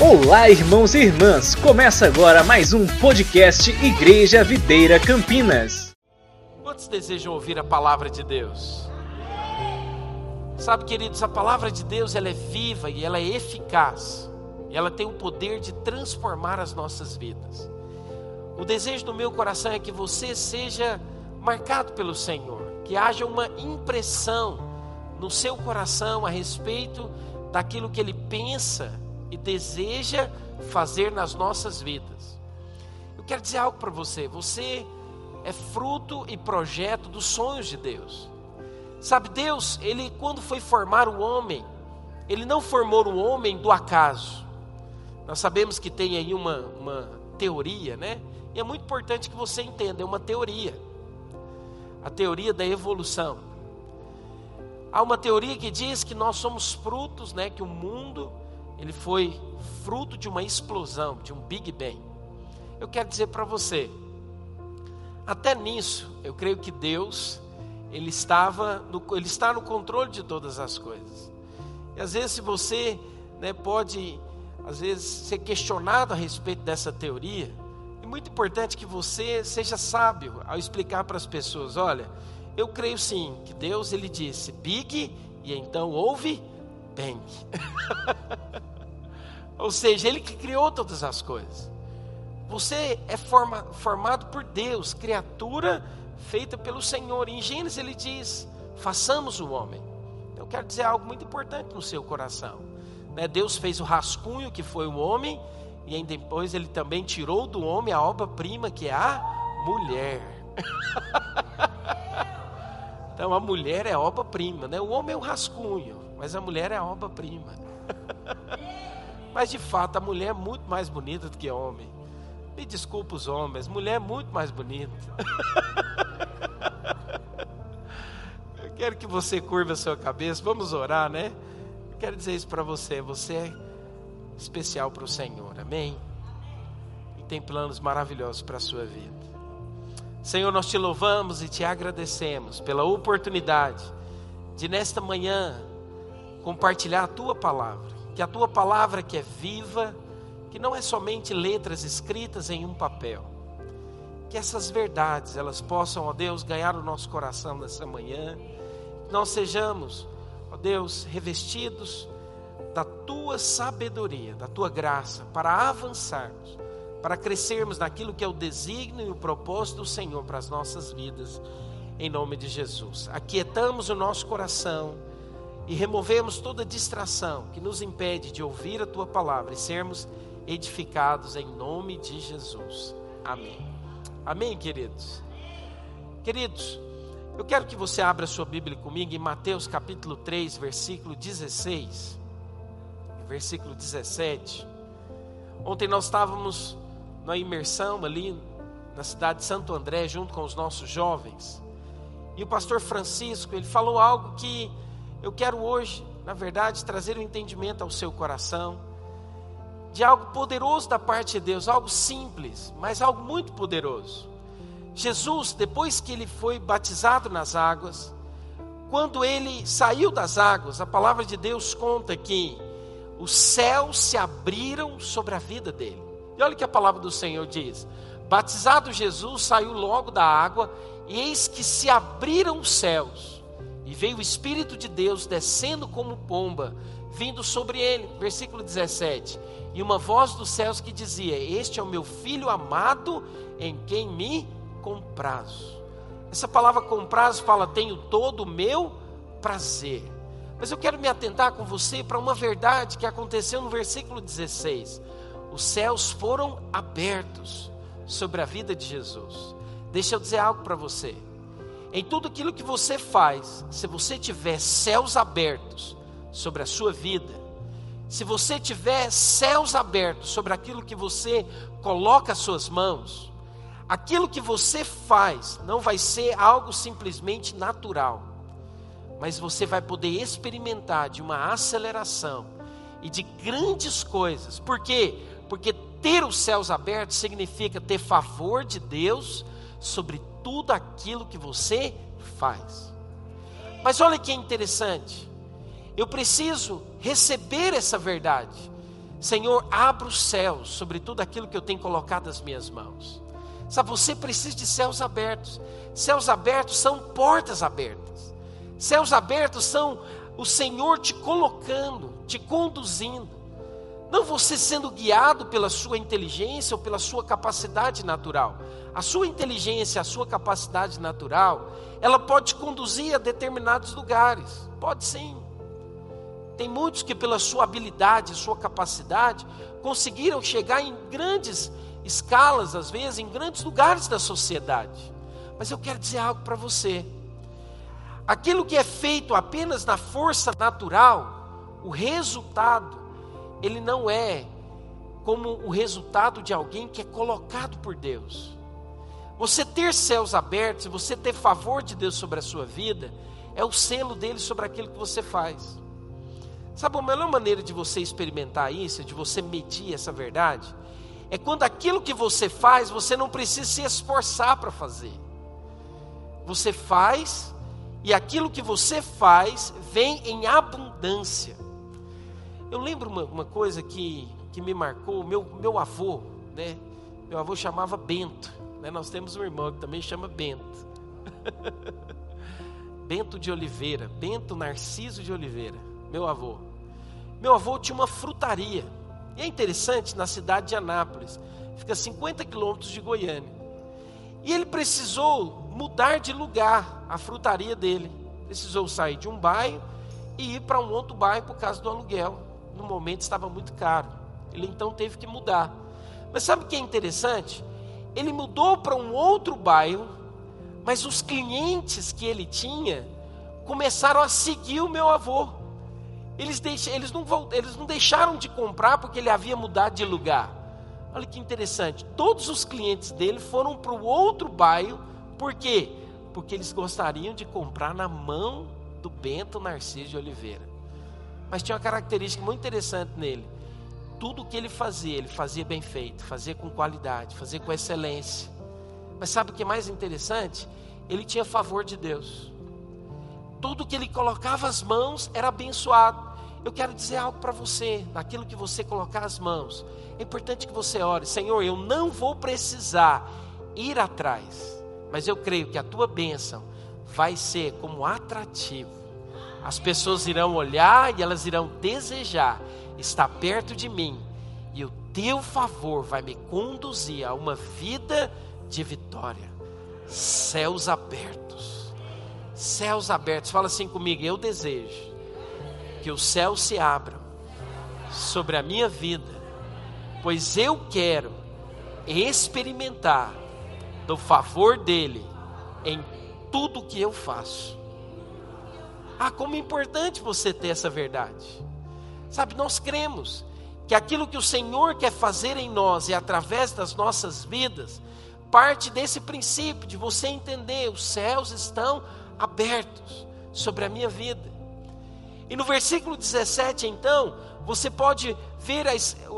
Olá, irmãos e irmãs! Começa agora mais um podcast Igreja Videira Campinas. Quantos desejam ouvir a palavra de Deus? Sabe, queridos, a palavra de Deus ela é viva e ela é eficaz. E ela tem o poder de transformar as nossas vidas. O desejo do meu coração é que você seja marcado pelo Senhor, que haja uma impressão no seu coração a respeito daquilo que ele pensa e deseja fazer nas nossas vidas. Eu quero dizer algo para você: você é fruto e projeto dos sonhos de Deus. Sabe, Deus, ele quando foi formar o homem, ele não formou o homem do acaso. Nós sabemos que tem aí uma, uma teoria, né? E é muito importante que você entenda, é uma teoria. A teoria da evolução. Há uma teoria que diz que nós somos frutos, né, que o mundo ele foi fruto de uma explosão, de um Big Bang. Eu quero dizer para você, até nisso, eu creio que Deus, ele estava, no, ele está no controle de todas as coisas. E às vezes se você, né, pode, às vezes ser questionado a respeito dessa teoria, é muito importante que você seja sábio ao explicar para as pessoas, olha, eu creio sim que Deus ele disse Big e então houve Bang. Ou seja, Ele que criou todas as coisas. Você é forma, formado por Deus, criatura feita pelo Senhor. Em Gênesis ele diz: façamos o homem. Eu quero dizer algo muito importante no seu coração. Né? Deus fez o rascunho que foi o homem, e depois ele também tirou do homem a obra-prima que é a mulher. então a mulher é obra-prima, né? O homem é o rascunho, mas a mulher é a obra-prima. Mas de fato, a mulher é muito mais bonita do que homem. Me desculpa os homens, mulher é muito mais bonita. Eu quero que você curva a sua cabeça, vamos orar, né? Eu quero dizer isso para você, você é especial para o Senhor, amém? E tem planos maravilhosos para a sua vida. Senhor, nós te louvamos e te agradecemos pela oportunidade de nesta manhã compartilhar a tua palavra que a tua palavra que é viva, que não é somente letras escritas em um papel, que essas verdades elas possam, ó Deus, ganhar o nosso coração nessa manhã, que nós sejamos, ó Deus, revestidos da tua sabedoria, da tua graça, para avançarmos, para crescermos naquilo que é o desígnio e o propósito do Senhor para as nossas vidas, em nome de Jesus. Aquietamos o nosso coração e removemos toda distração que nos impede de ouvir a tua palavra e sermos edificados em nome de Jesus. Amém. Amém, queridos. Queridos, eu quero que você abra sua Bíblia comigo em Mateus capítulo 3, versículo 16, versículo 17. Ontem nós estávamos na imersão ali na cidade de Santo André junto com os nossos jovens. E o pastor Francisco, ele falou algo que eu quero hoje, na verdade, trazer o um entendimento ao seu coração de algo poderoso da parte de Deus, algo simples, mas algo muito poderoso. Jesus, depois que ele foi batizado nas águas, quando ele saiu das águas, a palavra de Deus conta que os céus se abriram sobre a vida dele. E olha o que a palavra do Senhor diz: Batizado Jesus saiu logo da água, e eis que se abriram os céus veio o Espírito de Deus descendo como pomba, vindo sobre ele. Versículo 17. E uma voz dos céus que dizia: Este é o meu filho amado, em quem me comprazo. Essa palavra comprazo fala: Tenho todo o meu prazer. Mas eu quero me atentar com você para uma verdade que aconteceu no versículo 16. Os céus foram abertos sobre a vida de Jesus. Deixa eu dizer algo para você. Em tudo aquilo que você faz, se você tiver céus abertos sobre a sua vida, se você tiver céus abertos sobre aquilo que você coloca as suas mãos, aquilo que você faz não vai ser algo simplesmente natural, mas você vai poder experimentar de uma aceleração e de grandes coisas. Por quê? Porque ter os céus abertos significa ter favor de Deus sobre tudo aquilo que você faz. Mas olha que interessante, eu preciso receber essa verdade. Senhor, abra os céus sobre tudo aquilo que eu tenho colocado nas minhas mãos. Sabe, você precisa de céus abertos. Céus abertos são portas abertas. Céus abertos são o Senhor te colocando, te conduzindo. Não você sendo guiado pela sua inteligência ou pela sua capacidade natural. A sua inteligência, a sua capacidade natural, ela pode conduzir a determinados lugares. Pode sim. Tem muitos que, pela sua habilidade, sua capacidade, conseguiram chegar em grandes escalas, às vezes, em grandes lugares da sociedade. Mas eu quero dizer algo para você. Aquilo que é feito apenas na força natural, o resultado, ele não é como o resultado de alguém que é colocado por Deus. Você ter céus abertos, você ter favor de Deus sobre a sua vida, é o selo dele sobre aquilo que você faz. Sabe a melhor maneira de você experimentar isso, de você medir essa verdade? É quando aquilo que você faz, você não precisa se esforçar para fazer. Você faz, e aquilo que você faz vem em abundância. Eu lembro uma, uma coisa que, que me marcou, meu, meu avô, né? Meu avô chamava Bento. Né? Nós temos um irmão que também chama Bento. Bento de Oliveira, Bento Narciso de Oliveira, meu avô. Meu avô tinha uma frutaria. E é interessante, na cidade de Anápolis, fica a 50 quilômetros de Goiânia. E ele precisou mudar de lugar a frutaria dele. Precisou sair de um bairro e ir para um outro bairro por causa do aluguel. No momento estava muito caro. Ele então teve que mudar. Mas sabe o que é interessante? Ele mudou para um outro bairro, mas os clientes que ele tinha começaram a seguir o meu avô. Eles, eles, não, eles não deixaram de comprar porque ele havia mudado de lugar. Olha que interessante. Todos os clientes dele foram para o outro bairro. Por quê? Porque eles gostariam de comprar na mão do Bento Narciso de Oliveira. Mas tinha uma característica muito interessante nele. Tudo o que ele fazia, ele fazia bem feito, fazia com qualidade, fazia com excelência. Mas sabe o que é mais interessante? Ele tinha favor de Deus. Tudo que ele colocava as mãos era abençoado. Eu quero dizer algo para você, naquilo que você colocar as mãos. É importante que você ore, Senhor, eu não vou precisar ir atrás, mas eu creio que a tua bênção vai ser como atrativo. As pessoas irão olhar e elas irão desejar estar perto de mim, e o teu favor vai me conduzir a uma vida de vitória. Céus abertos, céus abertos, fala assim comigo, eu desejo que os céus se abram sobre a minha vida, pois eu quero experimentar do favor dele em tudo que eu faço. Ah, como é importante você ter essa verdade. Sabe, nós cremos que aquilo que o Senhor quer fazer em nós e através das nossas vidas, parte desse princípio de você entender, os céus estão abertos sobre a minha vida. E no versículo 17, então, você pode ver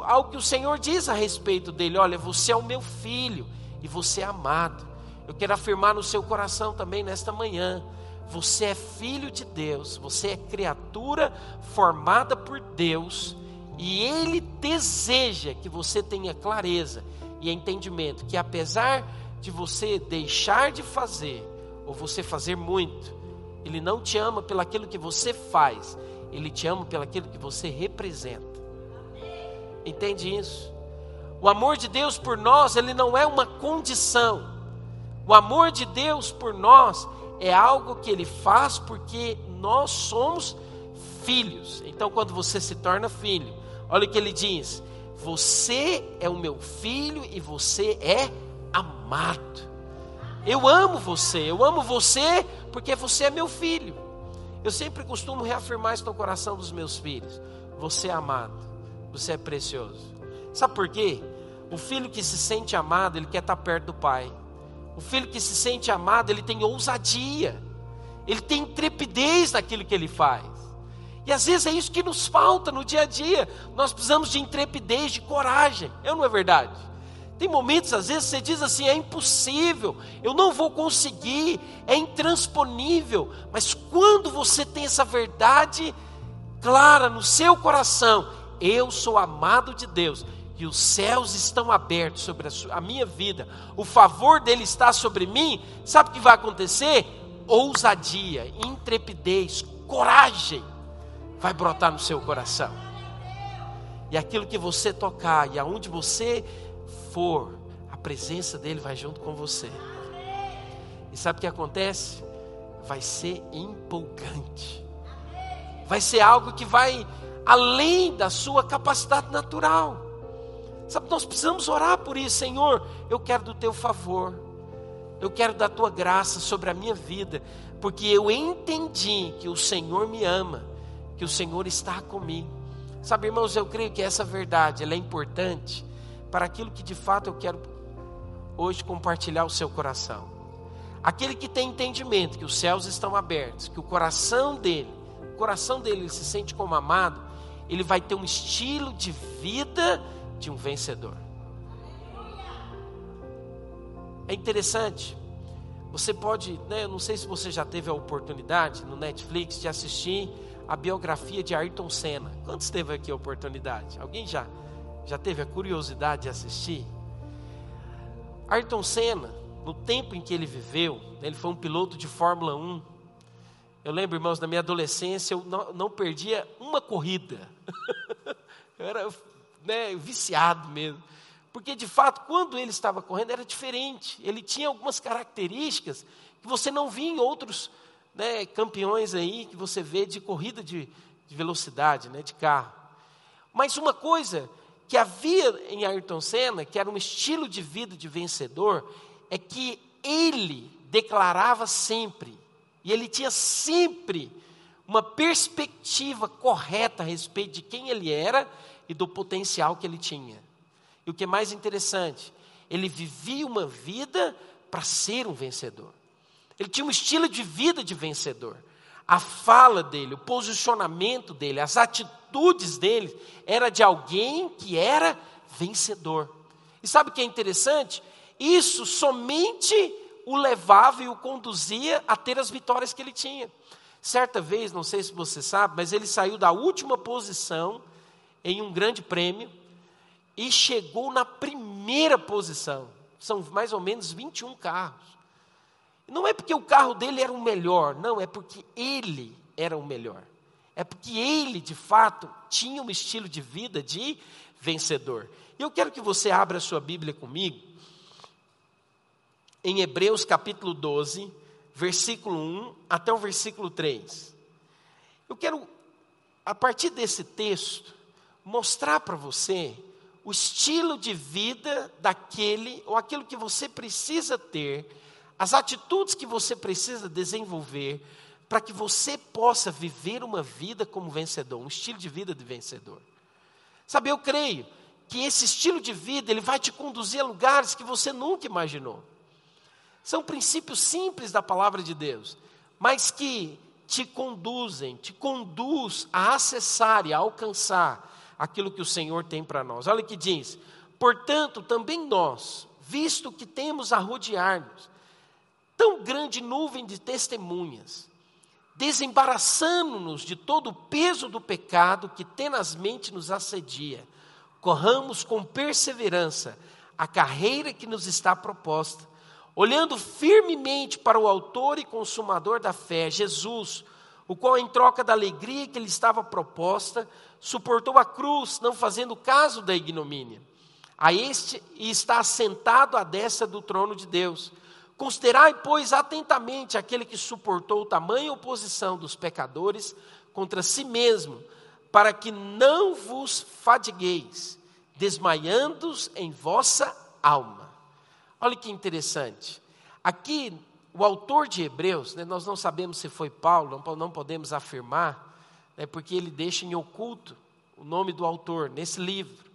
algo que o Senhor diz a respeito dele: olha, você é o meu filho e você é amado. Eu quero afirmar no seu coração também nesta manhã: você é filho de Deus, você é criatura formada por Deus, e Ele deseja que você tenha clareza e entendimento que, apesar de você deixar de fazer, ou você fazer muito, ele não te ama pelo aquilo que você faz, ele te ama pelo aquilo que você representa. Entende isso? O amor de Deus por nós, ele não é uma condição. O amor de Deus por nós é algo que ele faz porque nós somos filhos. Então, quando você se torna filho, olha o que ele diz: Você é o meu filho e você é amado. Eu amo você, eu amo você porque você é meu filho. Eu sempre costumo reafirmar isso no coração dos meus filhos. Você é amado, você é precioso. Sabe por quê? O filho que se sente amado, ele quer estar perto do pai. O filho que se sente amado, ele tem ousadia. Ele tem intrepidez naquilo que ele faz. E às vezes é isso que nos falta no dia a dia. Nós precisamos de intrepidez, de coragem. Eu não é verdade? Tem momentos, às vezes, você diz assim: é impossível, eu não vou conseguir, é intransponível. Mas quando você tem essa verdade clara no seu coração, eu sou amado de Deus e os céus estão abertos sobre a, sua, a minha vida, o favor dele está sobre mim, sabe o que vai acontecer? Ousadia, intrepidez, coragem vai brotar no seu coração. E aquilo que você tocar e aonde você for, a presença dele vai junto com você. E sabe o que acontece? Vai ser empolgante. Vai ser algo que vai além da sua capacidade natural. Sabe, nós precisamos orar por isso, Senhor. Eu quero do teu favor, eu quero da tua graça sobre a minha vida, porque eu entendi que o Senhor me ama, que o Senhor está comigo. Sabe, irmãos, eu creio que essa verdade é importante para aquilo que de fato eu quero hoje compartilhar o seu coração. Aquele que tem entendimento que os céus estão abertos, que o coração dele, o coração dele ele se sente como amado, ele vai ter um estilo de vida de um vencedor. É interessante. Você pode, né, eu não sei se você já teve a oportunidade no Netflix de assistir a biografia de Ayrton Senna. Quantos teve aqui a oportunidade? Alguém já já teve a curiosidade de assistir? Ayrton Senna, no tempo em que ele viveu, ele foi um piloto de Fórmula 1. Eu lembro, irmãos, na minha adolescência, eu não, não perdia uma corrida. eu era né, viciado mesmo. Porque de fato, quando ele estava correndo, era diferente. Ele tinha algumas características que você não via em outros né, campeões aí que você vê de corrida de, de velocidade, né, de carro. Mas uma coisa que havia em Ayrton Senna, que era um estilo de vida de vencedor, é que ele declarava sempre, e ele tinha sempre uma perspectiva correta a respeito de quem ele era e do potencial que ele tinha. E o que é mais interessante, ele vivia uma vida para ser um vencedor. Ele tinha um estilo de vida de vencedor. A fala dele, o posicionamento dele, as atitudes dele, era de alguém que era vencedor. E sabe o que é interessante? Isso somente o levava e o conduzia a ter as vitórias que ele tinha. Certa vez, não sei se você sabe, mas ele saiu da última posição em um grande prêmio e chegou na primeira posição. São mais ou menos 21 carros. Não é porque o carro dele era o melhor, não, é porque ele era o melhor. É porque ele, de fato, tinha um estilo de vida de vencedor. Eu quero que você abra a sua Bíblia comigo, em Hebreus capítulo 12, versículo 1 até o versículo 3. Eu quero, a partir desse texto, mostrar para você o estilo de vida daquele ou aquilo que você precisa ter, as atitudes que você precisa desenvolver para que você possa viver uma vida como vencedor, um estilo de vida de vencedor. Sabe, eu creio que esse estilo de vida ele vai te conduzir a lugares que você nunca imaginou. São princípios simples da palavra de Deus, mas que te conduzem, te conduz a acessar e a alcançar aquilo que o Senhor tem para nós. Olha o que diz: portanto, também nós, visto que temos a rodear-nos tão grande nuvem de testemunhas, desembaraçando-nos de todo o peso do pecado que tenazmente nos assedia, corramos com perseverança a carreira que nos está proposta, olhando firmemente para o Autor e Consumador da fé, Jesus, o qual, em troca da alegria que lhe estava proposta, suportou a cruz, não fazendo caso da ignomínia. A este está assentado à destra do trono de Deus. Considerai, pois, atentamente aquele que suportou tamanha oposição dos pecadores contra si mesmo, para que não vos fadigueis, desmaiando-os em vossa alma. Olha que interessante. Aqui, o autor de Hebreus, né, nós não sabemos se foi Paulo, não, não podemos afirmar, é porque ele deixa em oculto o nome do autor nesse livro.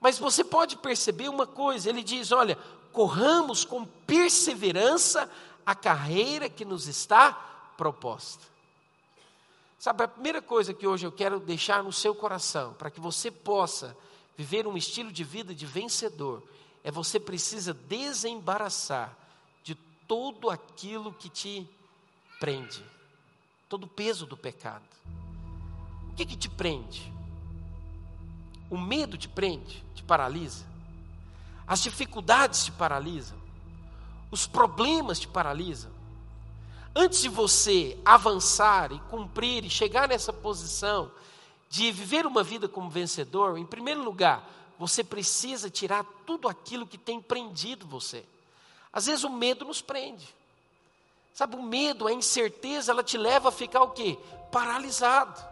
Mas você pode perceber uma coisa: ele diz, olha, corramos com perseverança a carreira que nos está proposta. Sabe, a primeira coisa que hoje eu quero deixar no seu coração, para que você possa viver um estilo de vida de vencedor, é você precisa desembaraçar de tudo aquilo que te prende, todo o peso do pecado. O que, que te prende? O medo te prende, te paralisa. As dificuldades te paralisam. Os problemas te paralisam. Antes de você avançar e cumprir e chegar nessa posição de viver uma vida como vencedor, em primeiro lugar, você precisa tirar tudo aquilo que tem prendido você. Às vezes o medo nos prende. Sabe, o medo, a incerteza, ela te leva a ficar o quê? Paralisado.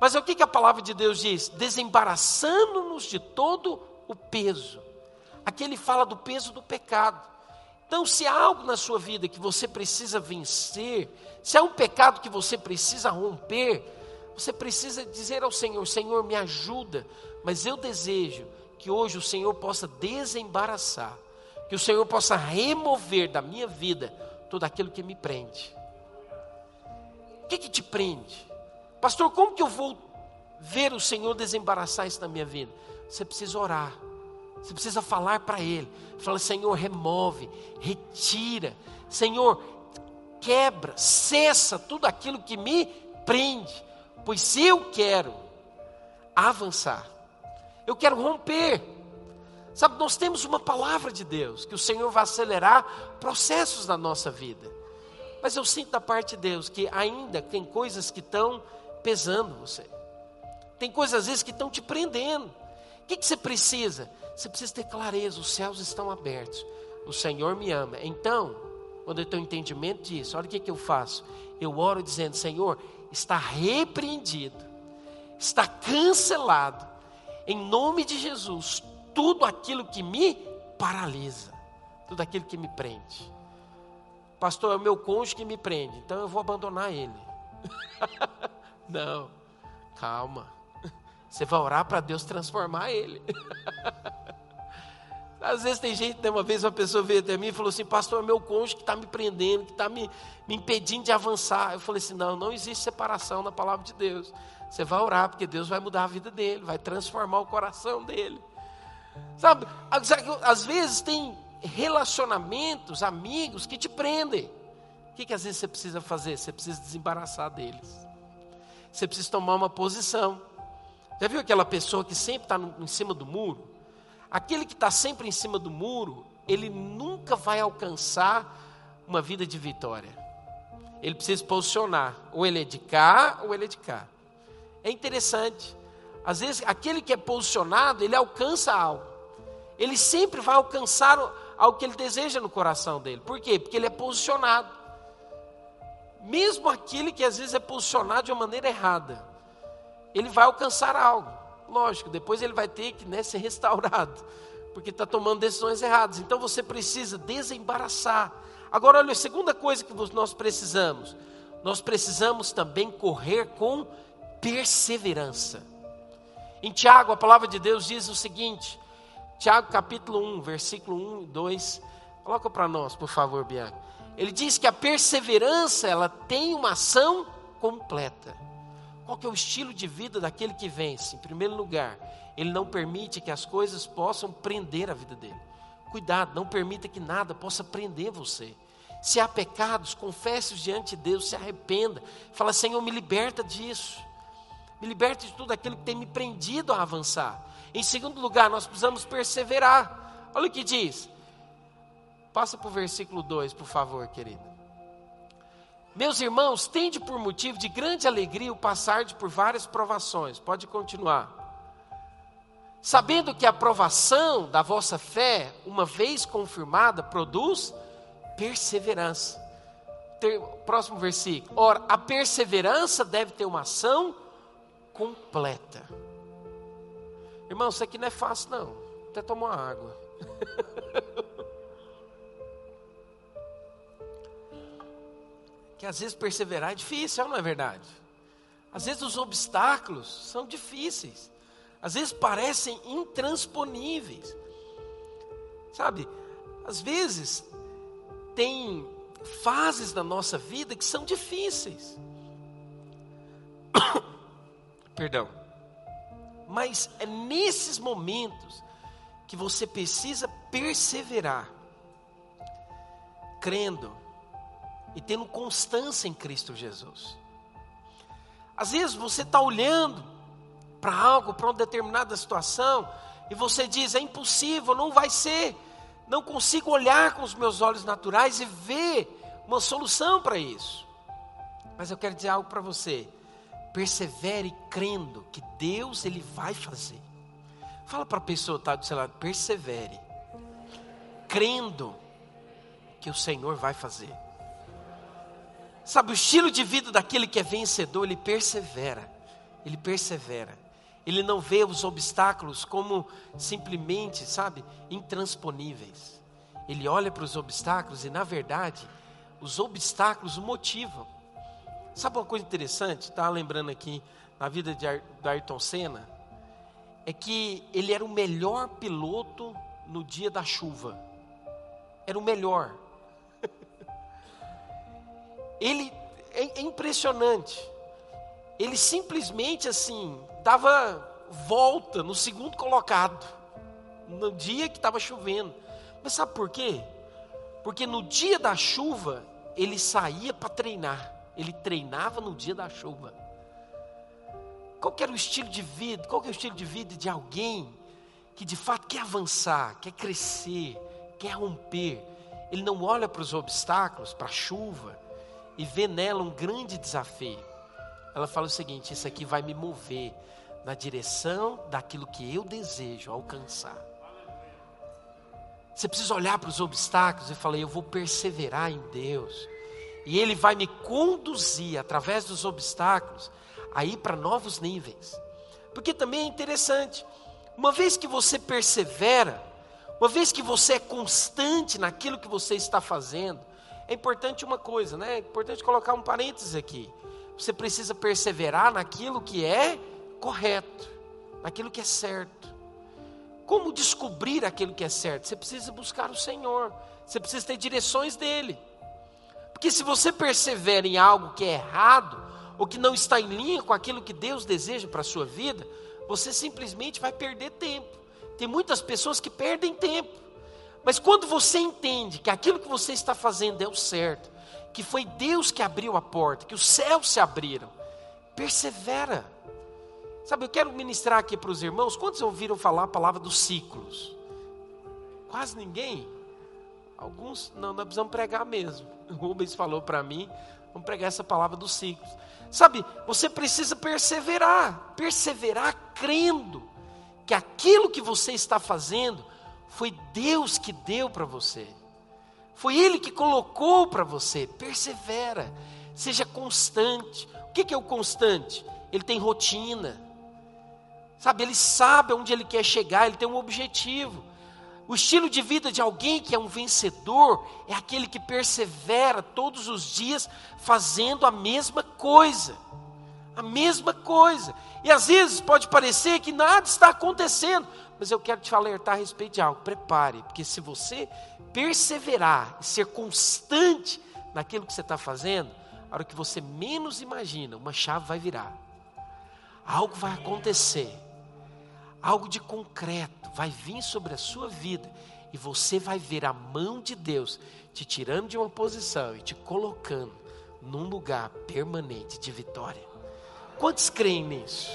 Mas é o que, que a palavra de Deus diz? Desembaraçando-nos de todo o peso. Aqui ele fala do peso do pecado. Então, se há algo na sua vida que você precisa vencer, se há um pecado que você precisa romper, você precisa dizer ao Senhor: Senhor, me ajuda, mas eu desejo que hoje o Senhor possa desembaraçar, que o Senhor possa remover da minha vida tudo aquilo que me prende. O que, que te prende? Pastor, como que eu vou ver o Senhor desembaraçar isso na minha vida? Você precisa orar. Você precisa falar para Ele. Fala, Senhor, remove, retira. Senhor, quebra, cessa tudo aquilo que me prende. Pois eu quero avançar, eu quero romper. Sabe, nós temos uma palavra de Deus, que o Senhor vai acelerar processos na nossa vida. Mas eu sinto da parte de Deus que ainda tem coisas que estão pesando você. Tem coisas às vezes que estão te prendendo. O que, que você precisa? Você precisa ter clareza, os céus estão abertos. O Senhor me ama. Então, quando eu tenho entendimento disso, olha o que, que eu faço. Eu oro dizendo, Senhor, está repreendido, está cancelado, em nome de Jesus, tudo aquilo que me paralisa, tudo aquilo que me prende. Pastor, é o meu cônjuge que me prende, então eu vou abandonar ele. Não, calma. Você vai orar para Deus transformar ele. Às vezes tem gente, uma vez uma pessoa veio até mim e falou assim, pastor, é meu cônjuge que está me prendendo, que está me, me impedindo de avançar. Eu falei assim, não, não existe separação na palavra de Deus. Você vai orar, porque Deus vai mudar a vida dele, vai transformar o coração dele. Sabe, às vezes tem relacionamentos, amigos que te prendem. O que, que às vezes você precisa fazer? Você precisa desembaraçar deles. Você precisa tomar uma posição. Já viu aquela pessoa que sempre está em cima do muro? Aquele que está sempre em cima do muro, ele nunca vai alcançar uma vida de vitória. Ele precisa se posicionar. Ou ele é de cá, ou ele é de cá. É interessante. Às vezes, aquele que é posicionado, ele alcança algo. Ele sempre vai alcançar algo que ele deseja no coração dele. Por quê? Porque ele é posicionado. Mesmo aquele que às vezes é posicionado de uma maneira errada, ele vai alcançar algo. Lógico, depois ele vai ter que né, ser restaurado, porque está tomando decisões erradas. Então você precisa desembaraçar. Agora, olha, a segunda coisa que nós precisamos, nós precisamos também correr com perseverança. Em Tiago, a palavra de Deus diz o seguinte, Tiago capítulo 1, versículo 1 e 2, coloca para nós, por favor, Bianca. Ele diz que a perseverança, ela tem uma ação completa. Qual que é o estilo de vida daquele que vence? Em primeiro lugar, ele não permite que as coisas possam prender a vida dele. Cuidado, não permita que nada possa prender você. Se há pecados, confesse-os diante de Deus, se arrependa. Fala, Senhor, me liberta disso. Me liberta de tudo aquilo que tem me prendido a avançar. Em segundo lugar, nós precisamos perseverar. Olha o que diz. Passa para o versículo 2, por favor, querido. Meus irmãos, tende por motivo de grande alegria o passar de por várias provações. Pode continuar. Sabendo que a provação da vossa fé, uma vez confirmada, produz perseverança. Ter, próximo versículo. Ora, a perseverança deve ter uma ação completa. Irmão, isso aqui não é fácil, não. Até tomar água. que às vezes perseverar é difícil, não é verdade? Às vezes os obstáculos são difíceis, às vezes parecem intransponíveis, sabe? Às vezes tem fases da nossa vida que são difíceis. Perdão. Mas é nesses momentos que você precisa perseverar, crendo e tendo constância em Cristo Jesus. Às vezes você está olhando para algo, para uma determinada situação, e você diz: é impossível, não vai ser, não consigo olhar com os meus olhos naturais e ver uma solução para isso. Mas eu quero dizer algo para você. Persevere crendo que Deus ele vai fazer. Fala para a pessoa está do seu lado, persevere. Crendo que o Senhor vai fazer. Sabe, o estilo de vida daquele que é vencedor, ele persevera. Ele persevera. Ele não vê os obstáculos como simplesmente, sabe, intransponíveis. Ele olha para os obstáculos e, na verdade, os obstáculos o motivam. Sabe uma coisa interessante? Estava lembrando aqui na vida de Ayrton Senna. É que ele era o melhor piloto no dia da chuva. Era o melhor. ele é, é impressionante. Ele simplesmente assim dava volta no segundo colocado, no dia que estava chovendo. Mas sabe por quê? Porque no dia da chuva, ele saía para treinar. Ele treinava no dia da chuva. Qual era o estilo de vida? Qual é o estilo de vida de alguém que de fato quer avançar, quer crescer, quer romper? Ele não olha para os obstáculos, para a chuva, e vê nela um grande desafio. Ela fala o seguinte: Isso aqui vai me mover na direção daquilo que eu desejo alcançar. Você precisa olhar para os obstáculos e falar: Eu vou perseverar em Deus, e Ele vai me conduzir através dos obstáculos a ir para novos níveis. Porque também é interessante, uma vez que você persevera, uma vez que você é constante naquilo que você está fazendo, é importante uma coisa, né? É importante colocar um parênteses aqui. Você precisa perseverar naquilo que é correto, naquilo que é certo. Como descobrir aquilo que é certo? Você precisa buscar o Senhor, você precisa ter direções dele. Porque se você persevera em algo que é errado, ou que não está em linha com aquilo que Deus deseja para a sua vida, você simplesmente vai perder tempo. Tem muitas pessoas que perdem tempo. Mas quando você entende que aquilo que você está fazendo é o certo, que foi Deus que abriu a porta, que os céus se abriram, persevera. Sabe, eu quero ministrar aqui para os irmãos. Quantos ouviram falar a palavra dos ciclos? Quase ninguém. Alguns, não, nós precisamos pregar mesmo. O Rubens falou para mim, vamos pregar essa palavra dos ciclos. Sabe, você precisa perseverar, perseverar crendo que aquilo que você está fazendo foi Deus que deu para você. Foi Ele que colocou para você. Persevera, seja constante. O que é o constante? Ele tem rotina. Sabe, ele sabe onde ele quer chegar, ele tem um objetivo. O estilo de vida de alguém que é um vencedor é aquele que persevera todos os dias fazendo a mesma coisa. A mesma coisa. E às vezes pode parecer que nada está acontecendo, mas eu quero te alertar a respeito de algo. Prepare, porque se você perseverar e ser constante naquilo que você está fazendo, a hora que você menos imagina, uma chave vai virar. Algo vai acontecer algo de concreto vai vir sobre a sua vida e você vai ver a mão de Deus te tirando de uma posição e te colocando num lugar permanente de vitória. Quantos creem nisso?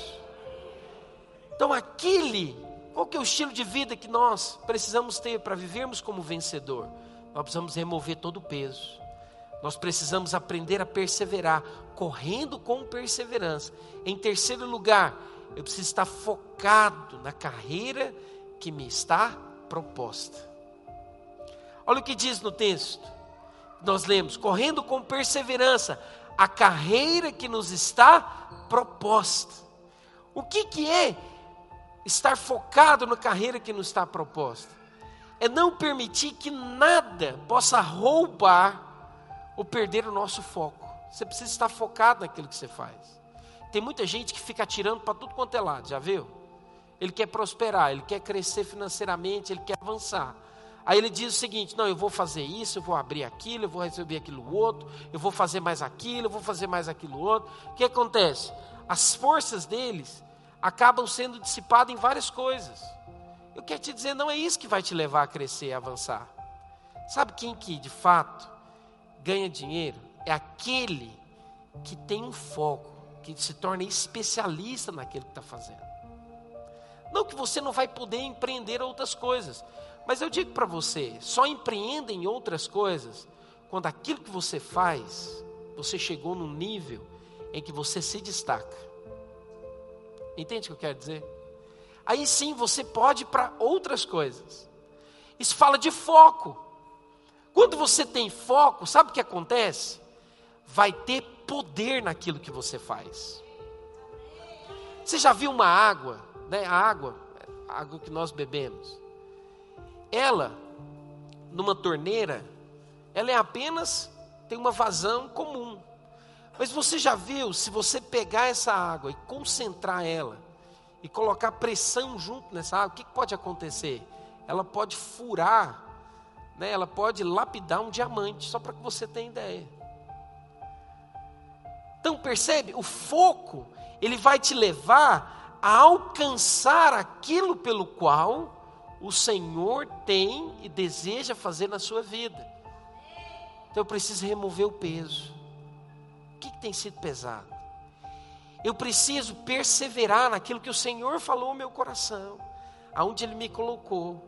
Então, aquele, qual que é o estilo de vida que nós precisamos ter para vivermos como vencedor? Nós precisamos remover todo o peso. Nós precisamos aprender a perseverar, correndo com perseverança. Em terceiro lugar, eu preciso estar focado na carreira que me está proposta. Olha o que diz no texto. Nós lemos: correndo com perseverança a carreira que nos está proposta. O que, que é estar focado na carreira que nos está proposta? É não permitir que nada possa roubar ou perder o nosso foco. Você precisa estar focado naquilo que você faz. Tem muita gente que fica atirando para tudo quanto é lado, já viu? Ele quer prosperar, ele quer crescer financeiramente, ele quer avançar. Aí ele diz o seguinte: não, eu vou fazer isso, eu vou abrir aquilo, eu vou receber aquilo outro, eu vou fazer mais aquilo, eu vou fazer mais aquilo outro. O que acontece? As forças deles acabam sendo dissipadas em várias coisas. Eu quero te dizer, não é isso que vai te levar a crescer e avançar. Sabe quem que de fato ganha dinheiro? É aquele que tem um foco que se torne especialista naquilo que está fazendo. Não que você não vai poder empreender outras coisas, mas eu digo para você, só empreenda em outras coisas quando aquilo que você faz, você chegou num nível em que você se destaca. Entende o que eu quero dizer? Aí sim você pode ir para outras coisas. Isso fala de foco. Quando você tem foco, sabe o que acontece? Vai ter poder naquilo que você faz. Você já viu uma água, né? A água, a água que nós bebemos. Ela, numa torneira, ela é apenas tem uma vazão comum. Mas você já viu, se você pegar essa água e concentrar ela e colocar pressão junto nessa água, o que pode acontecer? Ela pode furar, né? ela pode lapidar um diamante, só para que você tenha ideia. Então percebe? O foco, ele vai te levar a alcançar aquilo pelo qual o Senhor tem e deseja fazer na sua vida. Então eu preciso remover o peso. O que, que tem sido pesado? Eu preciso perseverar naquilo que o Senhor falou no meu coração, aonde Ele me colocou.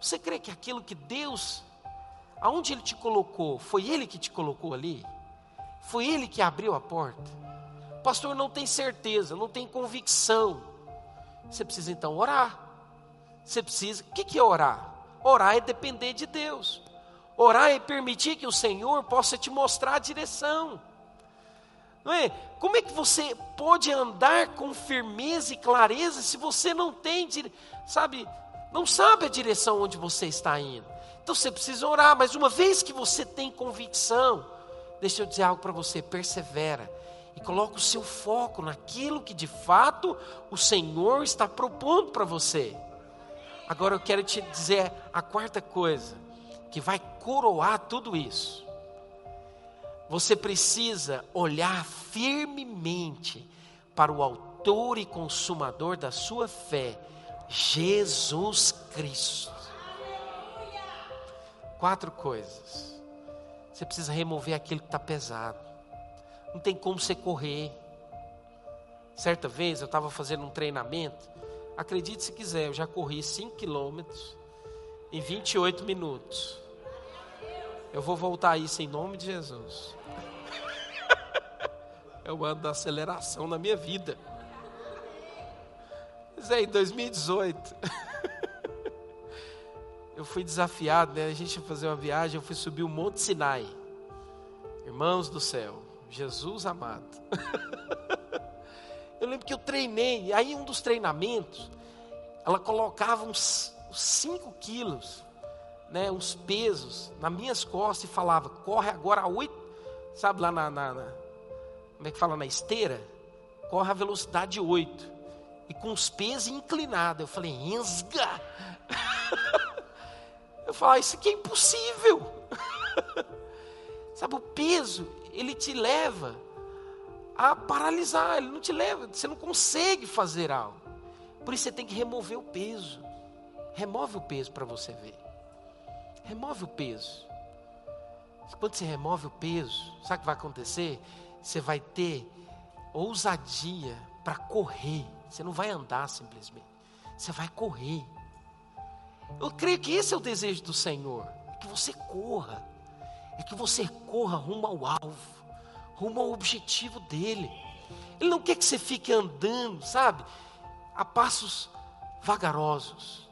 Você crê que aquilo que Deus, aonde Ele te colocou, foi Ele que te colocou ali? Foi ele que abriu a porta. Pastor não tem certeza, não tem convicção. Você precisa então orar. Você precisa. O que é orar? Orar é depender de Deus. Orar é permitir que o Senhor possa te mostrar a direção. Não é? Como é que você pode andar com firmeza e clareza se você não tem, sabe, não sabe a direção onde você está indo? Então você precisa orar, mas uma vez que você tem convicção, Deixa eu dizer algo para você, persevera e coloca o seu foco naquilo que de fato o Senhor está propondo para você. Agora eu quero te dizer a quarta coisa que vai coroar tudo isso. Você precisa olhar firmemente para o autor e consumador da sua fé, Jesus Cristo. Quatro coisas. Você precisa remover aquilo que está pesado. Não tem como você correr. Certa vez eu estava fazendo um treinamento. Acredite se quiser, eu já corri 5 quilômetros em 28 minutos. Eu vou voltar a isso em nome de Jesus. Eu ando da aceleração na minha vida. Mas é, em 2018. eu fui desafiado, né? A gente ia fazer uma viagem, eu fui subir o Monte Sinai. Irmãos do céu, Jesus amado. eu lembro que eu treinei, aí um dos treinamentos, ela colocava uns 5 quilos, né, uns pesos nas minhas costas e falava, corre agora a 8, sabe lá na, na, na, como é que fala, na esteira? Corre a velocidade 8. E com os pesos inclinados. Eu falei, ensga! Eu falo, ah, isso aqui é impossível. Sabe, o peso, ele te leva a paralisar, ele não te leva, você não consegue fazer algo. Por isso você tem que remover o peso. Remove o peso para você ver. Remove o peso. Quando você remove o peso, sabe o que vai acontecer? Você vai ter ousadia para correr. Você não vai andar simplesmente. Você vai correr. Eu creio que esse é o desejo do Senhor, é que você corra, é que você corra rumo ao alvo, rumo ao objetivo dele. Ele não quer que você fique andando, sabe, a passos vagarosos.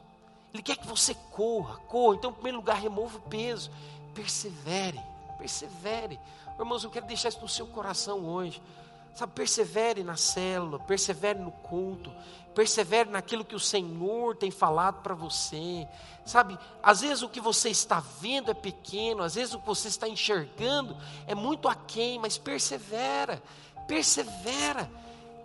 Ele quer que você corra, corra. Então, em primeiro lugar, remova o peso, persevere, persevere. Irmãos, eu quero deixar isso no seu coração hoje. Sabe, persevere na célula, persevere no culto, persevere naquilo que o Senhor tem falado para você. Sabe, às vezes o que você está vendo é pequeno, às vezes o que você está enxergando é muito aquém, mas persevera, persevera.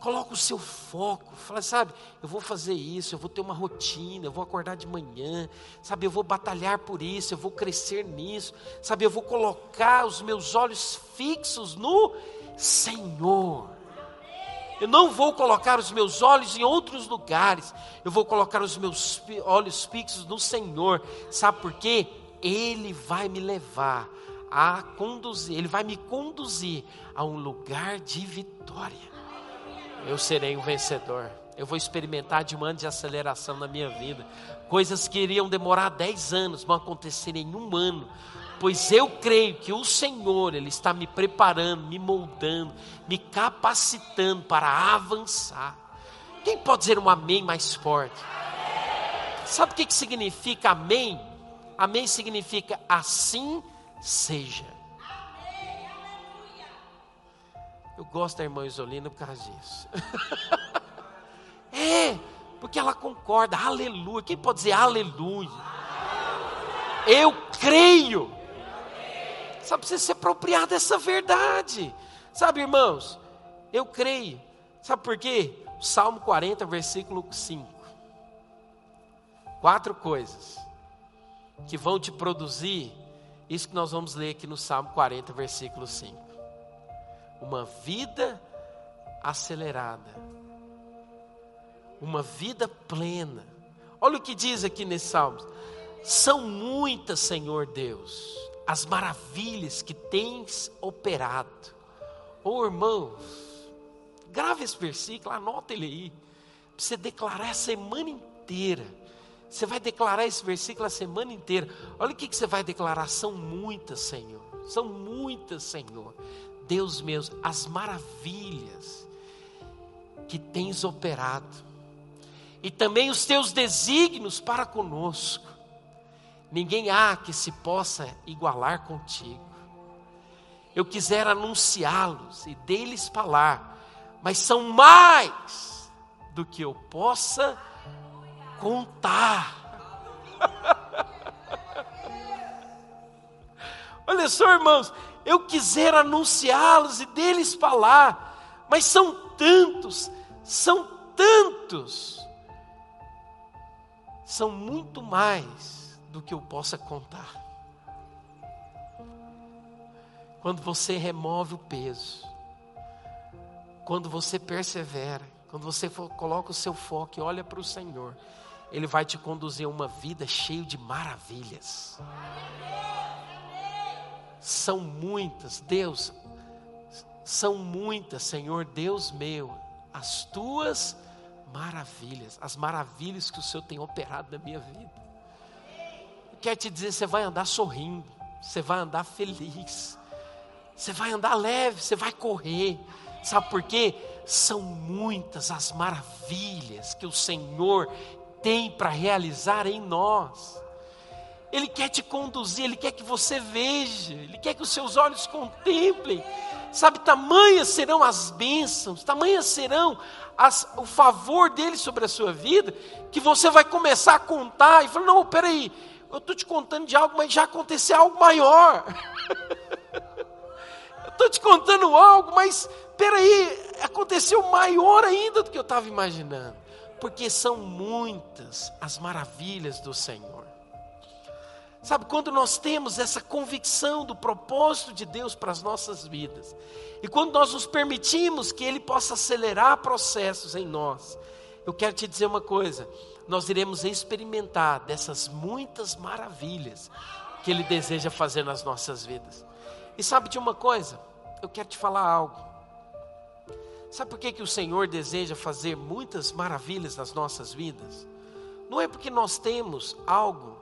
Coloca o seu foco, fala, sabe, eu vou fazer isso, eu vou ter uma rotina, eu vou acordar de manhã, sabe, eu vou batalhar por isso, eu vou crescer nisso, sabe, eu vou colocar os meus olhos fixos no Senhor. Eu não vou colocar os meus olhos em outros lugares. Eu vou colocar os meus olhos fixos no Senhor. Sabe por quê? Ele vai me levar a conduzir, ele vai me conduzir a um lugar de vitória. Eu serei um vencedor. eu vou experimentar de ano de aceleração na minha vida. Coisas que iriam demorar 10 anos vão acontecer em um ano. Pois eu creio que o Senhor, Ele está me preparando, me moldando, me capacitando para avançar. Quem pode dizer um amém mais forte? Sabe o que, que significa amém? Amém significa assim seja. Eu gosto da irmã Isolina por causa disso. é, porque ela concorda, aleluia. Quem pode dizer aleluia? Eu creio. Sabe, precisa se apropriar dessa verdade. Sabe, irmãos, eu creio. Sabe por quê? Salmo 40, versículo 5. Quatro coisas que vão te produzir isso que nós vamos ler aqui no Salmo 40, versículo 5. Uma vida acelerada. Uma vida plena. Olha o que diz aqui nesse Salmo. São muitas, Senhor Deus, as maravilhas que tens operado. Oh, irmãos, Grave esse versículo, anota ele aí. Para você declarar a semana inteira. Você vai declarar esse versículo a semana inteira. Olha o que, que você vai declarar. São muitas, Senhor. São muitas, Senhor. Deus meu, as maravilhas que tens operado. E também os teus desígnios para conosco. Ninguém há que se possa igualar contigo. Eu quiser anunciá-los e deles falar mas são mais do que eu possa contar. Olha só, irmãos, eu quiser anunciá-los e deles falar, mas são tantos, são tantos, são muito mais do que eu possa contar. Quando você remove o peso, quando você persevera, quando você coloca o seu foco e olha para o Senhor, Ele vai te conduzir a uma vida cheia de maravilhas. São muitas, Deus, são muitas, Senhor Deus meu, as tuas maravilhas, as maravilhas que o Senhor tem operado na minha vida. Quer te dizer, você vai andar sorrindo, você vai andar feliz, você vai andar leve, você vai correr, Sabe por quê? São muitas as maravilhas que o Senhor tem para realizar em nós. Ele quer te conduzir, Ele quer que você veja, Ele quer que os seus olhos contemplem. Sabe, tamanhas serão as bênçãos, tamanhas serão as, o favor dele sobre a sua vida, que você vai começar a contar e falar: não, peraí, eu estou te contando de algo, mas já aconteceu algo maior. eu estou te contando algo, mas peraí, aconteceu maior ainda do que eu estava imaginando. Porque são muitas as maravilhas do Senhor. Sabe, quando nós temos essa convicção do propósito de Deus para as nossas vidas, e quando nós nos permitimos que Ele possa acelerar processos em nós, eu quero te dizer uma coisa: nós iremos experimentar dessas muitas maravilhas que Ele deseja fazer nas nossas vidas. E sabe de uma coisa? Eu quero te falar algo. Sabe por que, que o Senhor deseja fazer muitas maravilhas nas nossas vidas? Não é porque nós temos algo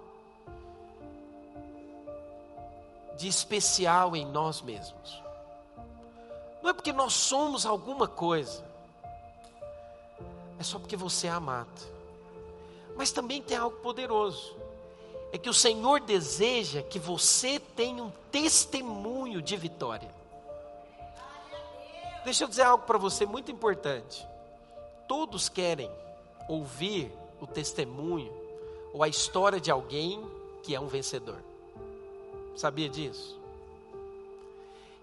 de especial em nós mesmos. Não é porque nós somos alguma coisa. É só porque você é amado. Mas também tem algo poderoso. É que o Senhor deseja que você tenha um testemunho de vitória. Deixa eu dizer algo para você muito importante. Todos querem ouvir o testemunho ou a história de alguém que é um vencedor. Sabia disso?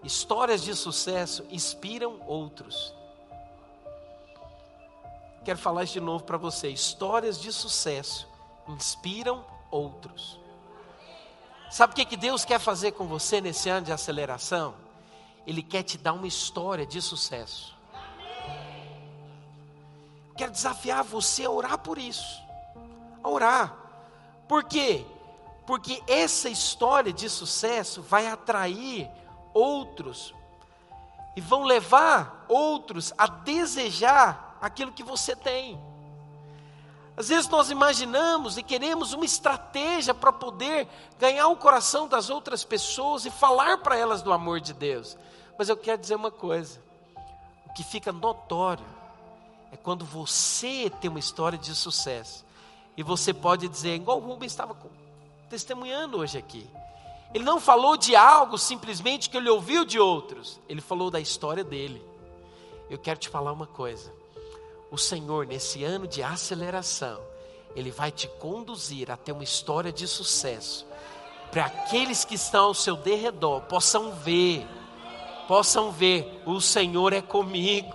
Histórias de sucesso inspiram outros. Quero falar isso de novo para você. Histórias de sucesso inspiram outros. Sabe o que, que Deus quer fazer com você nesse ano de aceleração? Ele quer te dar uma história de sucesso. Quero desafiar você a orar por isso. A orar. Por quê? Porque essa história de sucesso vai atrair outros e vão levar outros a desejar aquilo que você tem. Às vezes nós imaginamos e queremos uma estratégia para poder ganhar o coração das outras pessoas e falar para elas do amor de Deus. Mas eu quero dizer uma coisa: o que fica notório é quando você tem uma história de sucesso e você pode dizer, igual o Rubens estava testemunhando hoje aqui. Ele não falou de algo simplesmente que ele ouviu de outros, ele falou da história dele. Eu quero te falar uma coisa: o Senhor, nesse ano de aceleração, Ele vai te conduzir a ter uma história de sucesso, para aqueles que estão ao seu derredor possam ver, possam ver, o Senhor é comigo.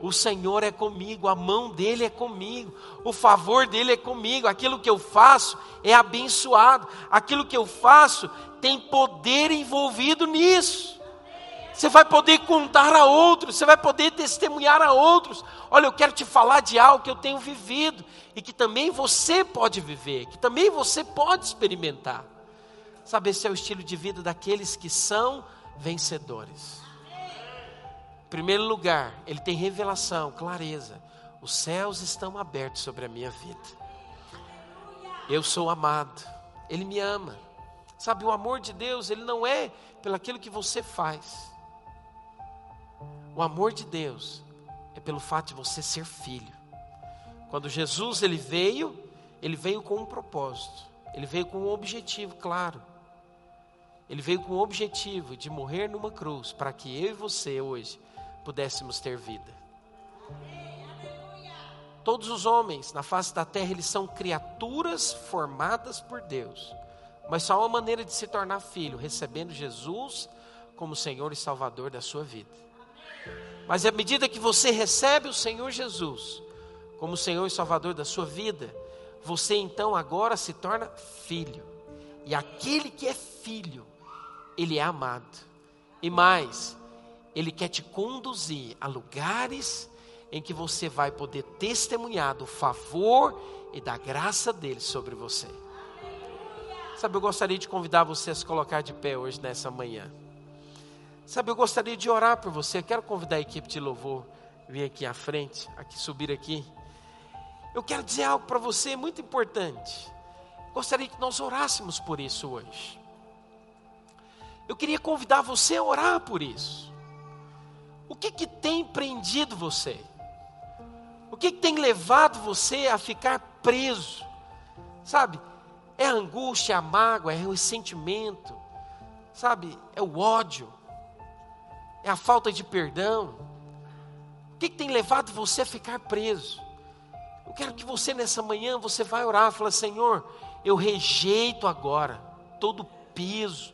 O Senhor é comigo, a mão dele é comigo, o favor dele é comigo, aquilo que eu faço é abençoado, aquilo que eu faço tem poder envolvido nisso. Você vai poder contar a outros, você vai poder testemunhar a outros. Olha, eu quero te falar de algo que eu tenho vivido e que também você pode viver, que também você pode experimentar. Sabe, esse é o estilo de vida daqueles que são vencedores primeiro lugar, ele tem revelação, clareza. Os céus estão abertos sobre a minha vida. Eu sou amado. Ele me ama. Sabe, o amor de Deus, ele não é pelo aquilo que você faz. O amor de Deus é pelo fato de você ser filho. Quando Jesus ele veio, ele veio com um propósito. Ele veio com um objetivo claro. Ele veio com o objetivo de morrer numa cruz para que eu e você hoje pudéssemos ter vida. Todos os homens na face da terra, eles são criaturas formadas por Deus. Mas só há uma maneira de se tornar filho, recebendo Jesus como Senhor e Salvador da sua vida. Mas à medida que você recebe o Senhor Jesus como Senhor e Salvador da sua vida, você então agora se torna filho. E aquele que é filho, ele é amado. E mais, ele quer te conduzir a lugares em que você vai poder testemunhar do favor e da graça dele sobre você. Sabe, eu gostaria de convidar você a se colocar de pé hoje nessa manhã. Sabe, eu gostaria de orar por você. Quero convidar a equipe de louvor vir aqui à frente, aqui subir aqui. Eu quero dizer algo para você muito importante. Gostaria que nós orássemos por isso hoje. Eu queria convidar você a orar por isso. O que, que tem prendido você? O que, que tem levado você a ficar preso? Sabe? É a angústia, é a mágoa, é o ressentimento, sabe? É o ódio, é a falta de perdão. O que, que tem levado você a ficar preso? Eu quero que você nessa manhã você vai orar, fala Senhor, eu rejeito agora todo peso,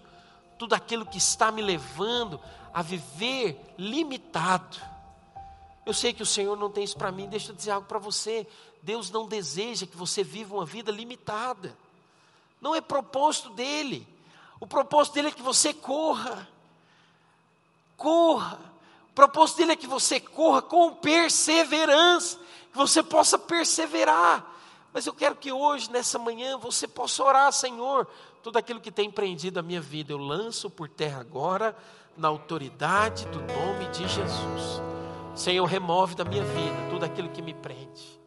tudo aquilo que está me levando a viver limitado. Eu sei que o Senhor não tem isso para mim, deixa eu dizer algo para você. Deus não deseja que você viva uma vida limitada. Não é propósito dele. O propósito dele é que você corra. Corra. O propósito dele é que você corra com perseverança, que você possa perseverar. Mas eu quero que hoje, nessa manhã, você possa orar, Senhor, tudo aquilo que tem prendido a minha vida, eu lanço por terra agora na autoridade do nome de Jesus. Senhor, remove da minha vida tudo aquilo que me prende.